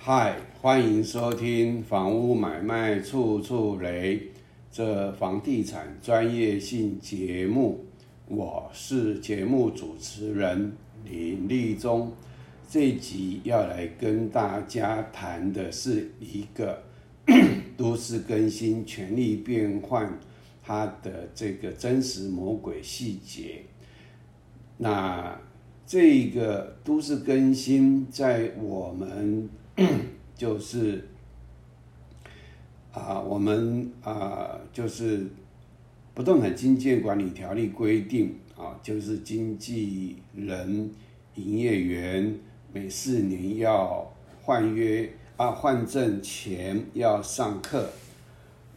嗨，欢迎收听《房屋买卖处处雷》这房地产专业性节目，我是节目主持人林立忠。这集要来跟大家谈的是一个 都市更新、权力变换它的这个真实魔鬼细节。那这个都市更新在我们 就是啊，我们啊，就是不动产经纪管理条例规定啊，就是经纪人、营业员每四年要换约啊，换证前要上课。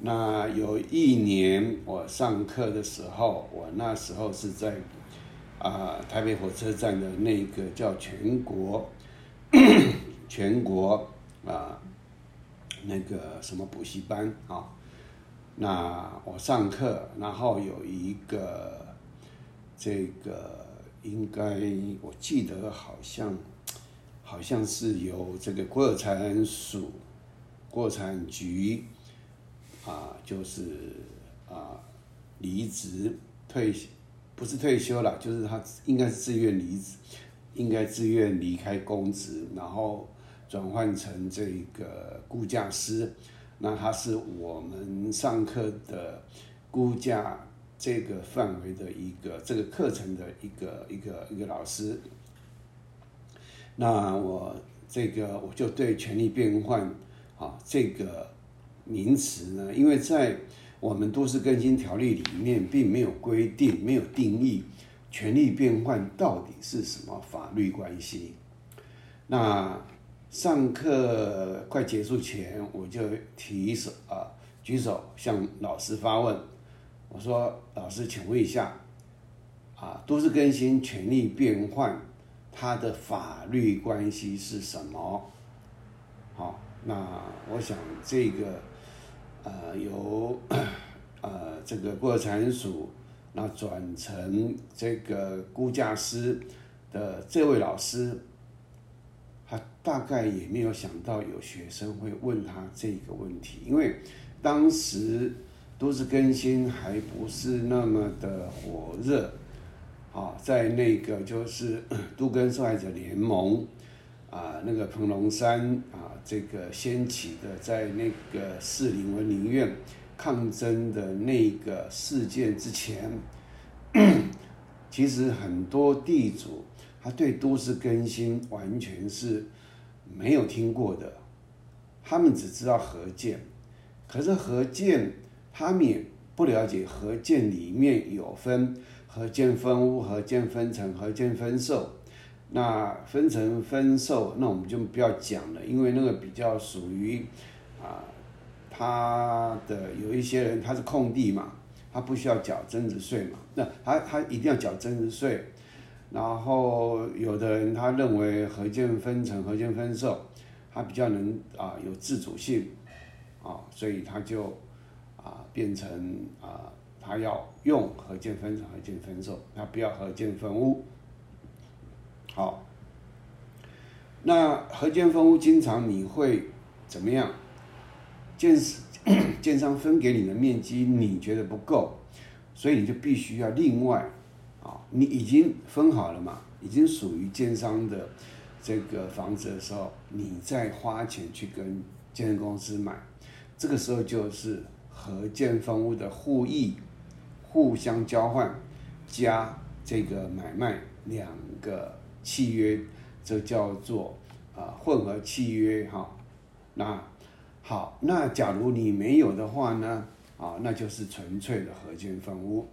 那有一年我上课的时候，我那时候是在啊台北火车站的那个叫全国全国啊那个什么补习班啊，那我上课，然后有一个这个应该我记得好像好像是由这个国有财产署国产局啊，就是啊离职退不是退休了，就是他应该是自愿离职，应该自愿离开公职，然后。转换成这个估价师，那他是我们上课的估价这个范围的一个这个课程的一个一个一个老师。那我这个我就对权力变换啊这个名词呢，因为在我们都市更新条例里面并没有规定，没有定义权力变换到底是什么法律关系。那上课快结束前，我就提手啊，举手向老师发问。我说：“老师，请问一下，啊，都市更新、权利变换，它的法律关系是什么？”好，那我想这个，呃，由呃这个国产署那转成这个估价师的这位老师。他大概也没有想到有学生会问他这个问题，因为当时都市更新还不是那么的火热，啊，在那个就是都更受害者联盟啊，那个彭龙山啊，这个掀起的在那个士林文林院抗争的那个事件之前，其实很多地主。他对都市更新完全是没有听过的，他们只知道合建，可是合建他们也不了解合建里面有分合建分屋、合建分层、合建分售。那分层分售，那我们就不要讲了，因为那个比较属于啊，他的有一些人他是空地嘛，他不需要缴增值税嘛，那他他一定要缴增值税。然后有的人他认为合建分成、合建分售，他比较能啊有自主性，啊，所以他就啊变成啊他要用合建分成、合建分售，他不要合建分屋。好，那合建分屋经常你会怎么样？建 建商分给你的面积你觉得不够，所以你就必须要另外。啊，你已经分好了嘛？已经属于建商的这个房子的时候，你再花钱去跟建设公司买，这个时候就是合建分屋的互益、互相交换加这个买卖两个契约，这叫做啊混合契约哈。那好，那假如你没有的话呢？啊，那就是纯粹的合建分屋。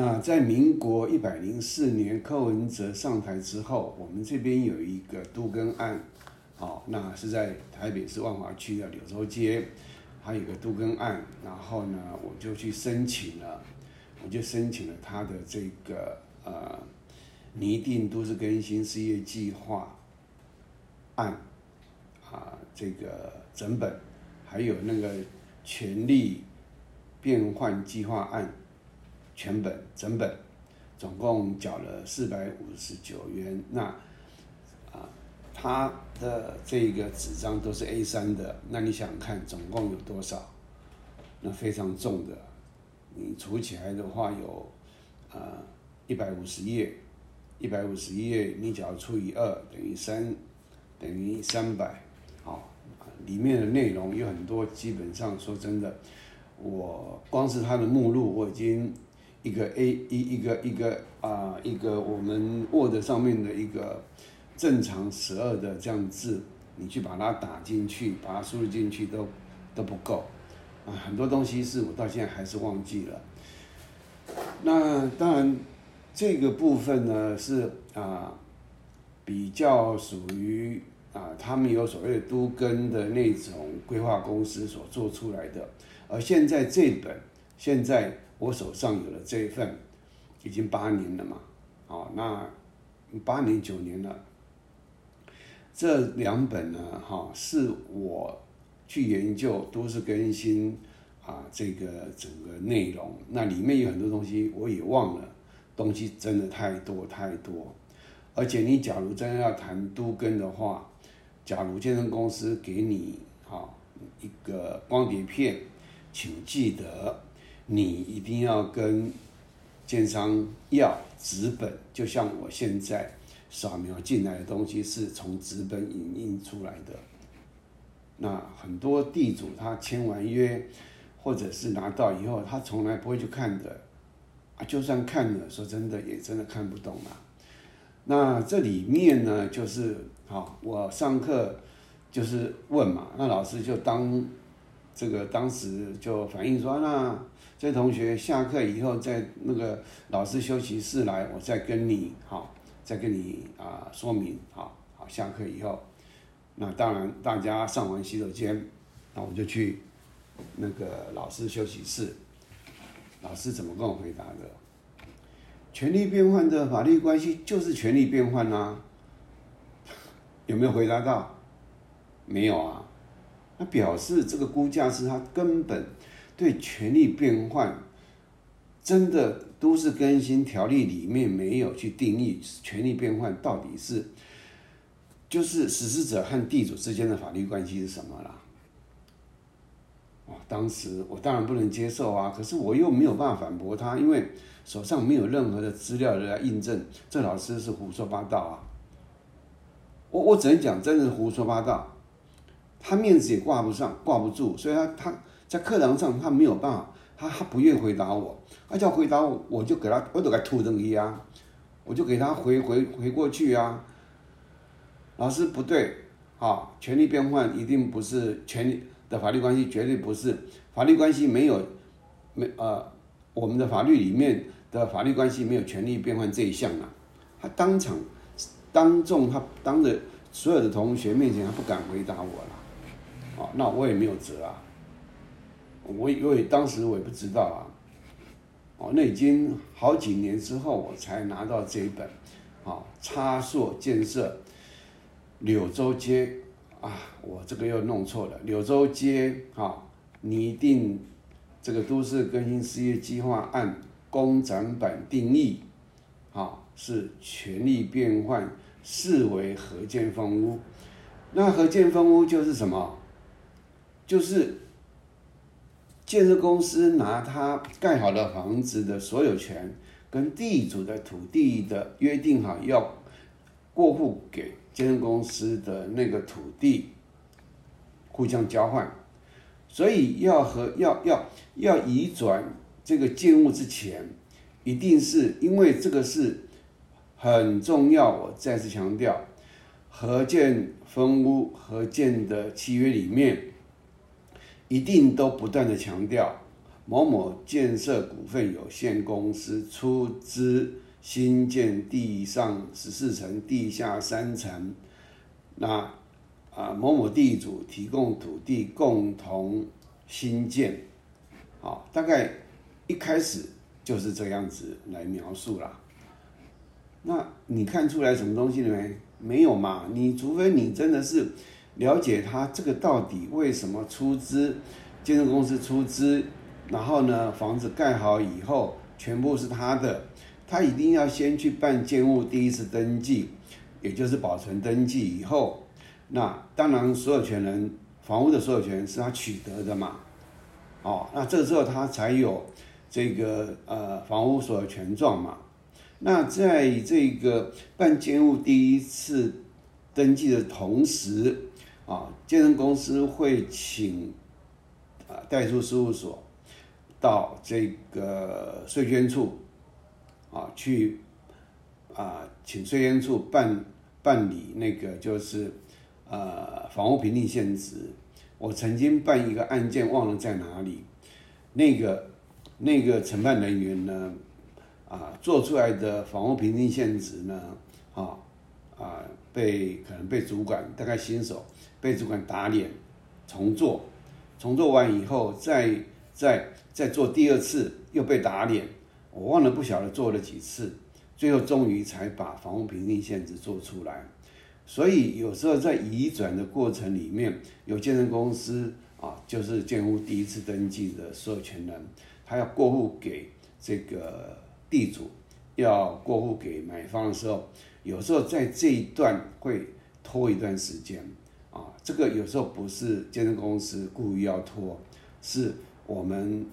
那在民国一百零四年柯文哲上台之后，我们这边有一个都更案，好，那是在台北市万华区的柳州街，还有个都更案，然后呢，我就去申请了，我就申请了他的这个呃拟定都市更新事业计划案啊，这个整本，还有那个权力变换计划案。全本整本，总共缴了四百五十九元。那啊，他的这个纸张都是 A 三的，那你想看，总共有多少？那非常重的，你除起来的话有，呃，一百五十页，一百五十页，你只要除以二，等于三，等于三百，好，里面的内容有很多，基本上说真的，我光是它的目录，我已经一个 A 一一个一个啊一个我们 Word 上面的一个正常十二的这样字，你去把它打进去，把它输入进去都都不够啊。很多东西是我到现在还是忘记了。那当然，这个部分呢是啊，比较属于啊，他们有所谓的都跟的那种规划公司所做出来的。而现在这本，现在我手上有了这一份，已经八年了嘛，哦，那八年九年了。这两本呢，哈，是我。去研究都市更新啊，这个整个内容，那里面有很多东西我也忘了，东西真的太多太多。而且你假如真的要谈都更的话，假如健身公司给你哈一个光碟片，请记得你一定要跟建商要纸本，就像我现在扫描进来的东西是从纸本影印出来的。那很多地主他签完约，或者是拿到以后，他从来不会去看的，啊，就算看了，说真的也真的看不懂啊。那这里面呢，就是好，我上课就是问嘛，那老师就当这个当时就反映说，那这同学下课以后在那个老师休息室来，我再跟你好，再跟你啊说明，好好下课以后。那当然，大家上完洗手间，那我就去那个老师休息室。老师怎么跟我回答的？权力变换的法律关系就是权力变换啊？有没有回答到？没有啊。那表示这个估价师他根本对权力变换真的都是更新条例里面没有去定义权力变换到底是。就是实施者和地主之间的法律关系是什么啦？哦，当时我当然不能接受啊，可是我又没有办法反驳他，因为手上没有任何的资料来印证这老师是胡说八道啊。我我只能讲，真的是胡说八道，他面子也挂不上，挂不住，所以他他在课堂上他没有办法，他他不愿意回答我，他叫回答我，我就给他，我都给他吐东西啊，我就给他回回回过去啊。老师不对，啊，权力变换一定不是权力的法律关系，绝对不是法律关系没有，没呃，我们的法律里面的法律关系没有权力变换这一项啊。他当场当众他当着所有的同学面前，他不敢回答我了，啊，那我也没有辙啊，我因为当时我也不知道啊，哦，那已经好几年之后我才拿到这一本，啊，差硕建设。柳州街啊，我这个又弄错了。柳州街啊，拟定这个都市更新事业计划案公展版定义，啊，是权力变换视为合建房屋。那合建房屋就是什么？就是建设公司拿他盖好的房子的所有权跟地主的土地的约定好要过户给。建设公司的那个土地互相交换，所以要和要要要移转这个建物之前，一定是因为这个是很重要。我再次强调，合建分屋合建的契约里面，一定都不断的强调某某建设股份有限公司出资。新建地上十四层、地下三层，那啊某某地主提供土地共同新建，好，大概一开始就是这样子来描述啦。那你看出来什么东西了没？没有嘛？你除非你真的是了解他这个到底为什么出资，建设公司出资，然后呢房子盖好以后全部是他的。他一定要先去办建物第一次登记，也就是保存登记以后，那当然所有权人房屋的所有权是他取得的嘛，哦，那这时候他才有这个呃房屋所有权状嘛。那在这个办建物第一次登记的同时，啊，建设公司会请啊代书事务所到这个税捐处啊去啊请税捐处办办理那个就是呃房屋评定现值。我曾经办一个案件，忘了在哪里，那个那个承办人员呢？啊，做出来的房屋评定现值呢，啊啊，被可能被主管大概新手被主管打脸，重做，重做完以后再再再做第二次又被打脸，我忘了不晓得做了几次，最后终于才把房屋评定限制做出来。所以有时候在移转的过程里面，有建设公司啊，就是建屋第一次登记的所有权人，他要过户给这个。地主要过户给买方的时候，有时候在这一段会拖一段时间啊。这个有时候不是建设公司故意要拖，是我们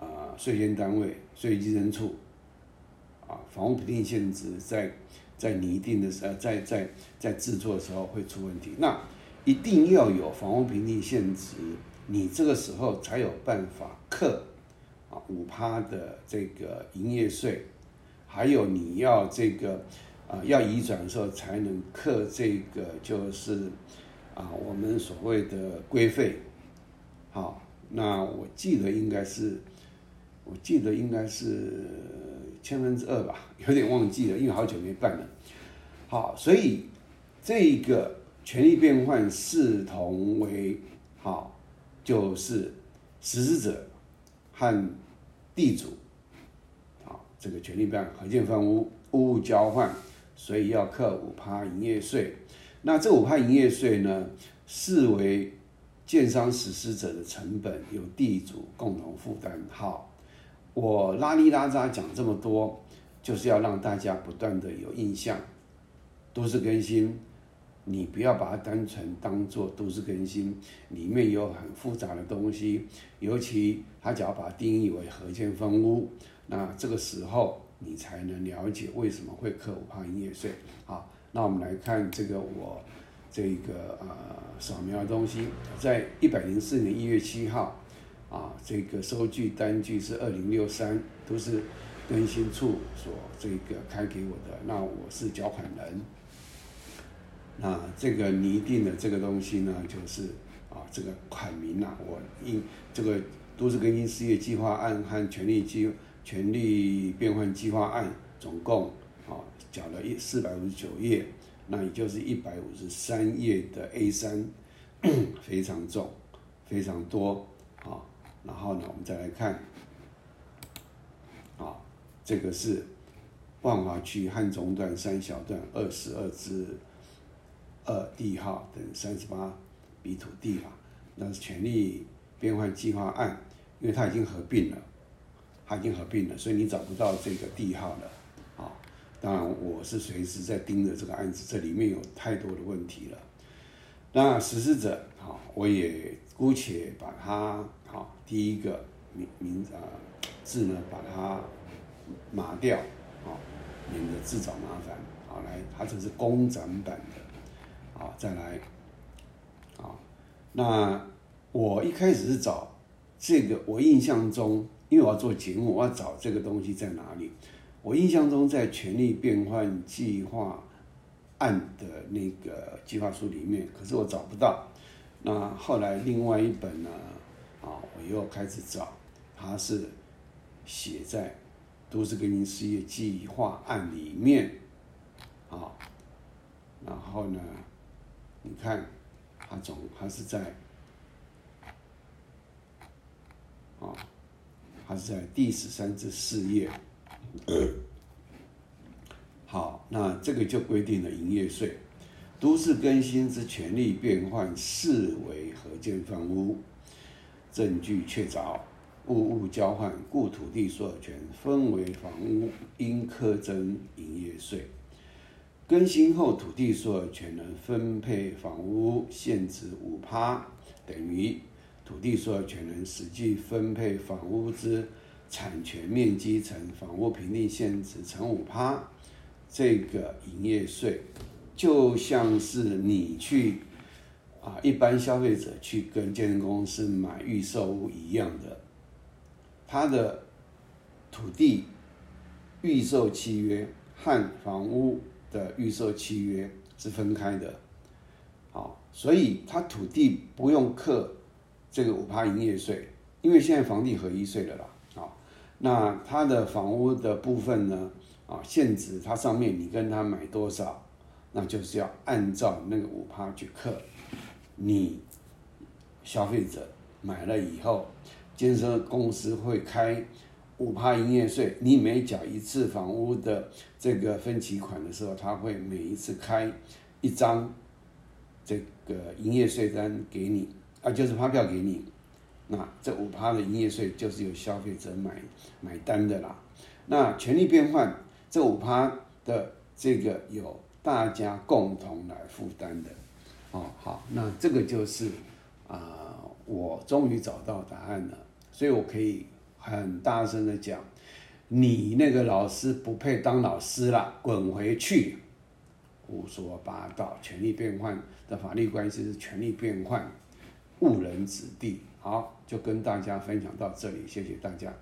啊税捐单位税基征处啊房屋评定现值在在拟定的时候，在在在制作的时候会出问题。那一定要有房屋评定现值，你这个时候才有办法克。啊，五趴的这个营业税，还有你要这个啊，要移转的时候才能克这个，就是啊，我们所谓的规费。好，那我记得应该是，我记得应该是千分之二吧，有点忘记了，因为好久没办了。好，所以这个权利变换视同为好，就是实施者和地主，啊，这个权利办合建房屋物物交换，所以要扣五趴营业税。那这五趴营业税呢，视为建商实施者的成本，由地主共同负担。好，我拉里拉扎讲这么多，就是要让大家不断的有印象，都市更新。你不要把它单纯当做都市更新，里面有很复杂的东西，尤其他只要把它定义为合建分屋，那这个时候你才能了解为什么会扣五趴营业税。好，那我们来看这个我这个呃扫描的东西，在一百零四年一月七号，啊，这个收据单据是二零六三，都是更新处所这个开给我的，那我是缴款人。那这个拟定的这个东西呢，就是啊，这个款名呐，我应这个都市更新事业计划案和权利计权利变换计划案，总共啊缴了一四百五十九页，那也就是一百五十三页的 A 三，非常重，非常多啊。然后呢，我们再来看，啊，这个是万华区汉中段三小段二十二支。二地号等三十八笔土地啊，那是权利变换计划案，因为它已经合并了，它已经合并了，所以你找不到这个地号了。当然，我是随时在盯着这个案子，这里面有太多的问题了。那实施者啊，我也姑且把它好第一个名名啊字呢，把它码掉啊，免得自找麻烦。好，来，它这是公展版的。好，再来，啊，那我一开始是找这个，我印象中，因为我要做节目，我要找这个东西在哪里？我印象中在权力变换计划案的那个计划书里面，可是我找不到。那后来另外一本呢，啊，我又开始找，它是写在都市更新事业计划案里面，啊，然后呢？你看，它总它是在，啊，它是在第十三至四页。好，那这个就规定了营业税，都市更新之权利变换视为合建房屋，证据确凿，物物交换，故土地所有权分为房屋，应课征营业税。更新后土地所有权人分配房屋限值五趴，等于土地所有权人实际分配房屋之产权面积乘房屋评定限值乘五趴，这个营业税就像是你去啊一般消费者去跟建筑公司买预售屋一样的，它的土地预售契约和房屋的预售契约是分开的，好，所以它土地不用课这个五趴营业税，因为现在房地合一税了啦，那它的房屋的部分呢，啊，限值它上面你跟他买多少，那就是要按照那个五趴去课，你消费者买了以后，建设公司会开。五趴营业税，你每缴一次房屋的这个分期款的时候，他会每一次开一张这个营业税单给你，啊，就是发票给你。那这五趴的营业税就是由消费者买买单的啦。那权利变换这五趴的这个有大家共同来负担的。哦，好，那这个就是啊，我终于找到答案了，所以我可以。很大声的讲，你那个老师不配当老师了，滚回去！胡说八道，权力变换的法律关系是权力变换，误人子弟。好，就跟大家分享到这里，谢谢大家。